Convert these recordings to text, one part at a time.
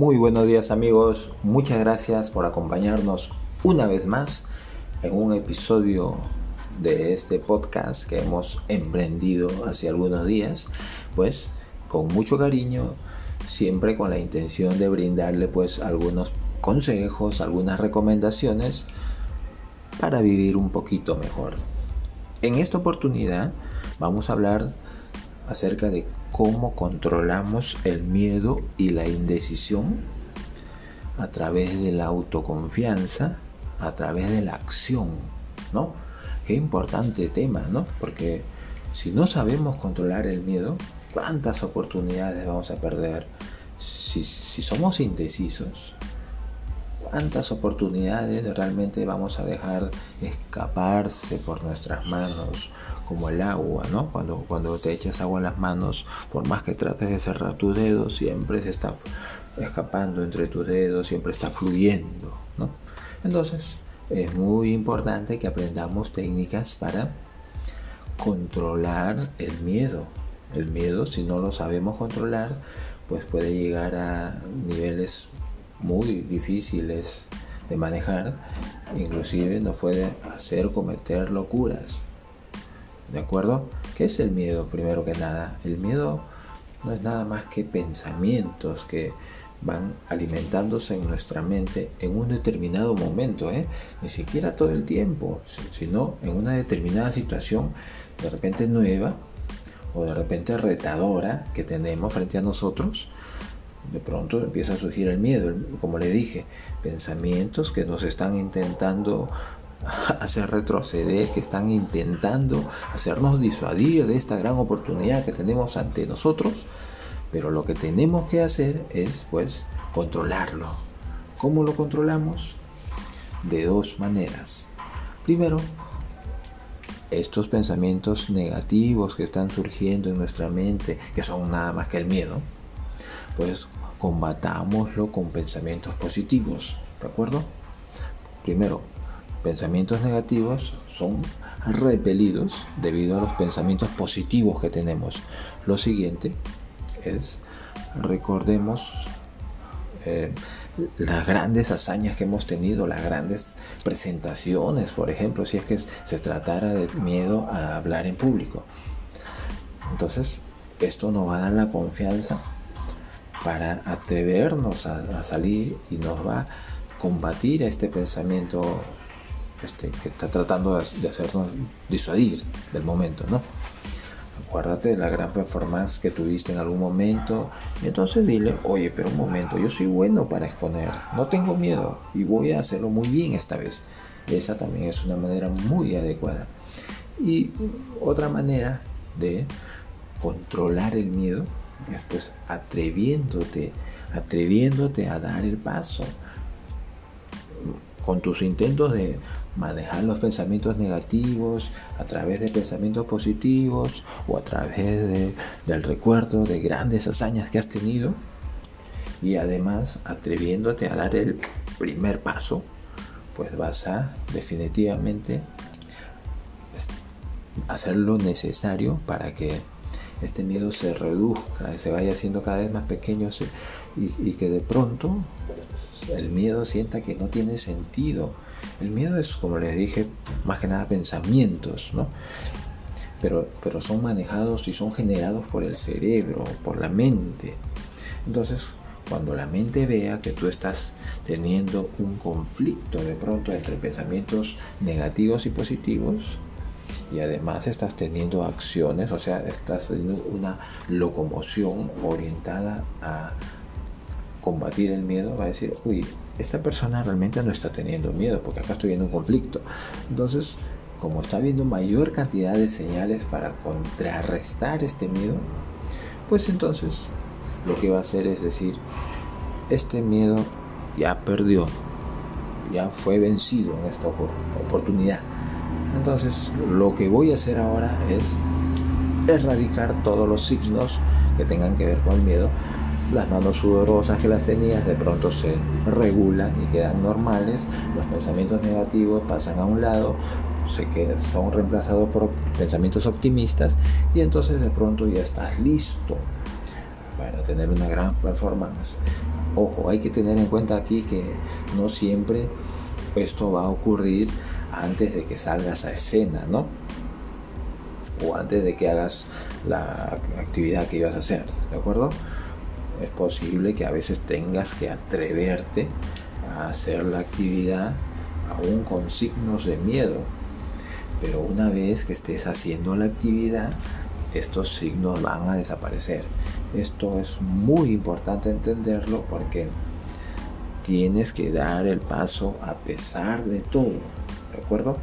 Muy buenos días amigos, muchas gracias por acompañarnos una vez más en un episodio de este podcast que hemos emprendido hace algunos días, pues con mucho cariño, siempre con la intención de brindarle pues algunos consejos, algunas recomendaciones para vivir un poquito mejor. En esta oportunidad vamos a hablar acerca de cómo controlamos el miedo y la indecisión a través de la autoconfianza, a través de la acción, ¿no? Qué importante tema, ¿no? Porque si no sabemos controlar el miedo, ¿cuántas oportunidades vamos a perder? Si, si somos indecisos, ¿cuántas oportunidades realmente vamos a dejar escaparse por nuestras manos? como el agua, ¿no? Cuando, cuando te echas agua en las manos, por más que trates de cerrar tus dedos, siempre se está escapando entre tus dedos, siempre está fluyendo, ¿no? Entonces, es muy importante que aprendamos técnicas para controlar el miedo. El miedo, si no lo sabemos controlar, pues puede llegar a niveles muy difíciles de manejar, inclusive nos puede hacer cometer locuras. ¿De acuerdo? ¿Qué es el miedo primero que nada? El miedo no es nada más que pensamientos que van alimentándose en nuestra mente en un determinado momento, ¿eh? ni siquiera todo el tiempo, sino en una determinada situación de repente nueva o de repente retadora que tenemos frente a nosotros, de pronto empieza a surgir el miedo, como le dije, pensamientos que nos están intentando hacer retroceder, que están intentando hacernos disuadir de esta gran oportunidad que tenemos ante nosotros, pero lo que tenemos que hacer es pues controlarlo. ¿Cómo lo controlamos? De dos maneras. Primero, estos pensamientos negativos que están surgiendo en nuestra mente, que son nada más que el miedo, pues combatámoslo con pensamientos positivos, ¿de acuerdo? Primero, pensamientos negativos son repelidos debido a los pensamientos positivos que tenemos. Lo siguiente es, recordemos eh, las grandes hazañas que hemos tenido, las grandes presentaciones, por ejemplo, si es que se tratara de miedo a hablar en público. Entonces, esto nos va a dar la confianza para atrevernos a, a salir y nos va a combatir a este pensamiento este, que está tratando de hacernos disuadir del momento, ¿no? Acuérdate de la gran performance que tuviste en algún momento y entonces dile, oye, pero un momento, yo soy bueno para exponer, no tengo miedo y voy a hacerlo muy bien esta vez. Esa también es una manera muy adecuada. Y otra manera de controlar el miedo es pues atreviéndote, atreviéndote a dar el paso con tus intentos de manejar los pensamientos negativos a través de pensamientos positivos o a través del recuerdo de grandes hazañas que has tenido y además atreviéndote a dar el primer paso, pues vas a definitivamente hacer lo necesario para que este miedo se reduzca, se vaya haciendo cada vez más pequeño y, que de pronto el miedo sienta que no tiene sentido el miedo es, como les dije, más que nada pensamientos, ¿no? Pero, pero son manejados y son generados por el cerebro, por la mente. Entonces, cuando la mente vea que tú estás teniendo un conflicto de pronto entre pensamientos negativos y positivos, y además estás teniendo acciones, o sea, estás teniendo una locomoción orientada a combatir el miedo, va a decir, uy, esta persona realmente no está teniendo miedo, porque acá estoy viendo un conflicto. Entonces, como está viendo mayor cantidad de señales para contrarrestar este miedo, pues entonces lo que va a hacer es decir, este miedo ya perdió, ya fue vencido en esta oportunidad. Entonces, lo que voy a hacer ahora es erradicar todos los signos que tengan que ver con el miedo las manos sudorosas que las tenías de pronto se regulan y quedan normales, los pensamientos negativos pasan a un lado, se quedan, son reemplazados por pensamientos optimistas y entonces de pronto ya estás listo para tener una gran performance. Ojo, hay que tener en cuenta aquí que no siempre esto va a ocurrir antes de que salgas a escena, ¿no? O antes de que hagas la actividad que ibas a hacer, ¿de acuerdo? Es posible que a veces tengas que atreverte a hacer la actividad aún con signos de miedo. Pero una vez que estés haciendo la actividad, estos signos van a desaparecer. Esto es muy importante entenderlo porque tienes que dar el paso a pesar de todo. ¿De acuerdo?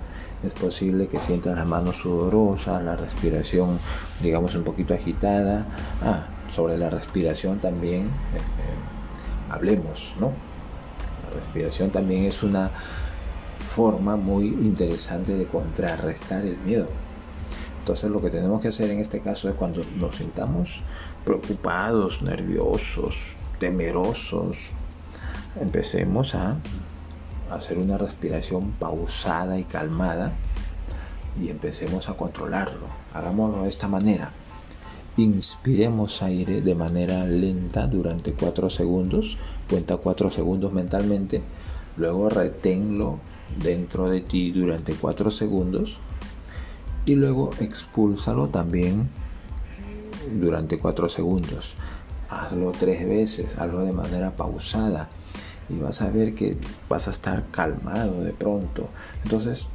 Es posible que sientas las manos sudorosas, la respiración, digamos, un poquito agitada. Ah, sobre la respiración también este, hablemos, ¿no? La respiración también es una forma muy interesante de contrarrestar el miedo. Entonces lo que tenemos que hacer en este caso es cuando nos sintamos preocupados, nerviosos, temerosos, empecemos a hacer una respiración pausada y calmada y empecemos a controlarlo. Hagámoslo de esta manera. Inspiremos aire de manera lenta durante 4 segundos. Cuenta 4 segundos mentalmente. Luego reténlo dentro de ti durante 4 segundos. Y luego expúlsalo también durante 4 segundos. Hazlo tres veces, hazlo de manera pausada y vas a ver que vas a estar calmado de pronto. Entonces,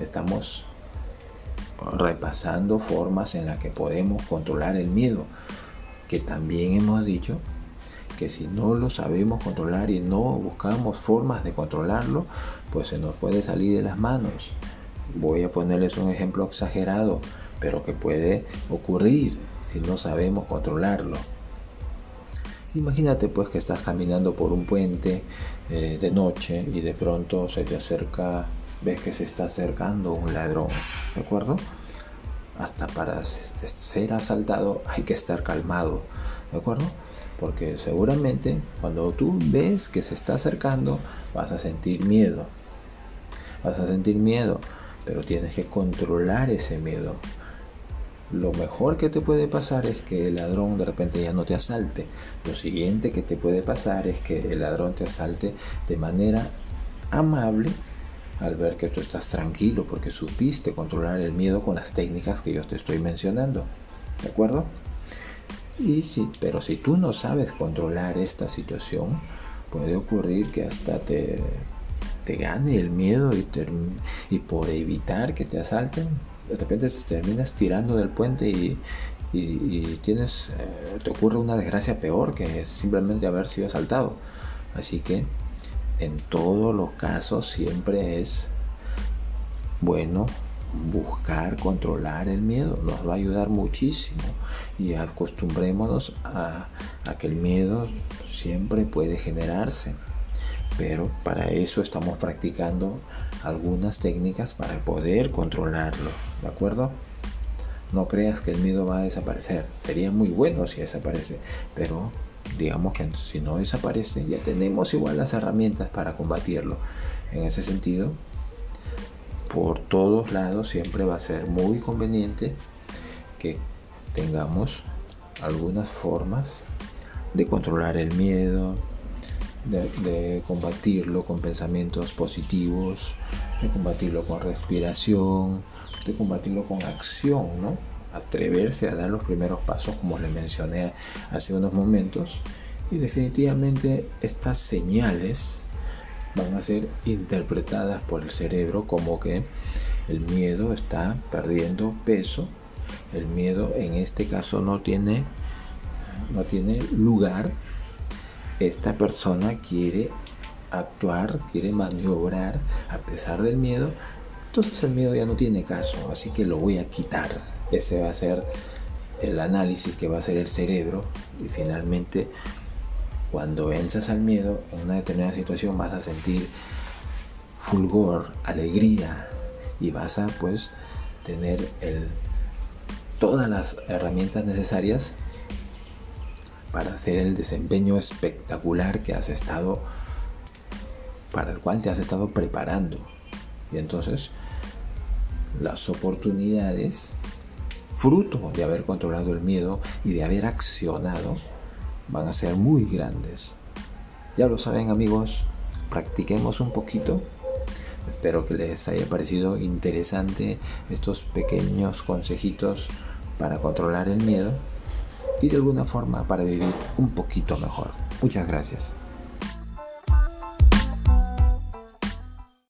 estamos repasando formas en las que podemos controlar el miedo, que también hemos dicho que si no lo sabemos controlar y no buscamos formas de controlarlo, pues se nos puede salir de las manos. Voy a ponerles un ejemplo exagerado, pero que puede ocurrir si no sabemos controlarlo. Imagínate pues que estás caminando por un puente eh, de noche y de pronto se te acerca, ves que se está acercando un ladrón, ¿de acuerdo? Hasta para ser asaltado hay que estar calmado, ¿de acuerdo? Porque seguramente cuando tú ves que se está acercando vas a sentir miedo, vas a sentir miedo, pero tienes que controlar ese miedo lo mejor que te puede pasar es que el ladrón de repente ya no te asalte. Lo siguiente que te puede pasar es que el ladrón te asalte de manera amable al ver que tú estás tranquilo porque supiste controlar el miedo con las técnicas que yo te estoy mencionando. ¿De acuerdo? Y sí, pero si tú no sabes controlar esta situación, puede ocurrir que hasta te, te gane el miedo y, y por evitar que te asalten, de repente te terminas tirando del puente y, tienes, eh, te ocurre una desgracia peor que simplemente haber sido asaltado. Así que en todos los casos siempre es bueno buscar controlar el miedo. Nos va a ayudar muchísimo. Y acostumbrémonos a que el miedo siempre puede generarse pero para eso estamos practicando algunas técnicas para poder controlarlo, ¿de acuerdo? No creas que el miedo va a desaparecer. Sería muy bueno si desaparece, pero digamos que si no desaparece, ya tenemos igual las herramientas para combatirlo. En ese sentido, por todos lados siempre va a ser muy conveniente que tengamos algunas formas de controlar el miedo, de, combatirlo con pensamientos positivos, de combatirlo con respiración, de combatirlo con acción, ¿no? Atreverse a dar los primeros pasos como les mencioné hace unos momentos. Y definitivamente estas señales van a ser interpretadas por el cerebro como que el miedo está perdiendo peso. El miedo en este caso no tiene, no tiene lugar esta persona quiere actuar, quiere maniobrar a pesar del miedo, entonces el miedo ya no tiene caso, así que lo voy a quitar. Ese va a ser el análisis que va a hacer el cerebro y finalmente cuando venzas al miedo en una determinada situación vas a sentir fulgor, alegría y vas a pues tener el, todas las herramientas necesarias para hacer el desempeño espectacular que has estado, para el cual te has estado preparando. Y entonces las oportunidades, fruto de haber controlado el miedo y de haber accionado, van a ser muy grandes. Ya lo saben amigos, practiquemos un poquito. Espero que les haya parecido interesante estos pequeños consejitos para controlar el miedo y de alguna forma para vivir un poquito mejor. Muchas gracias.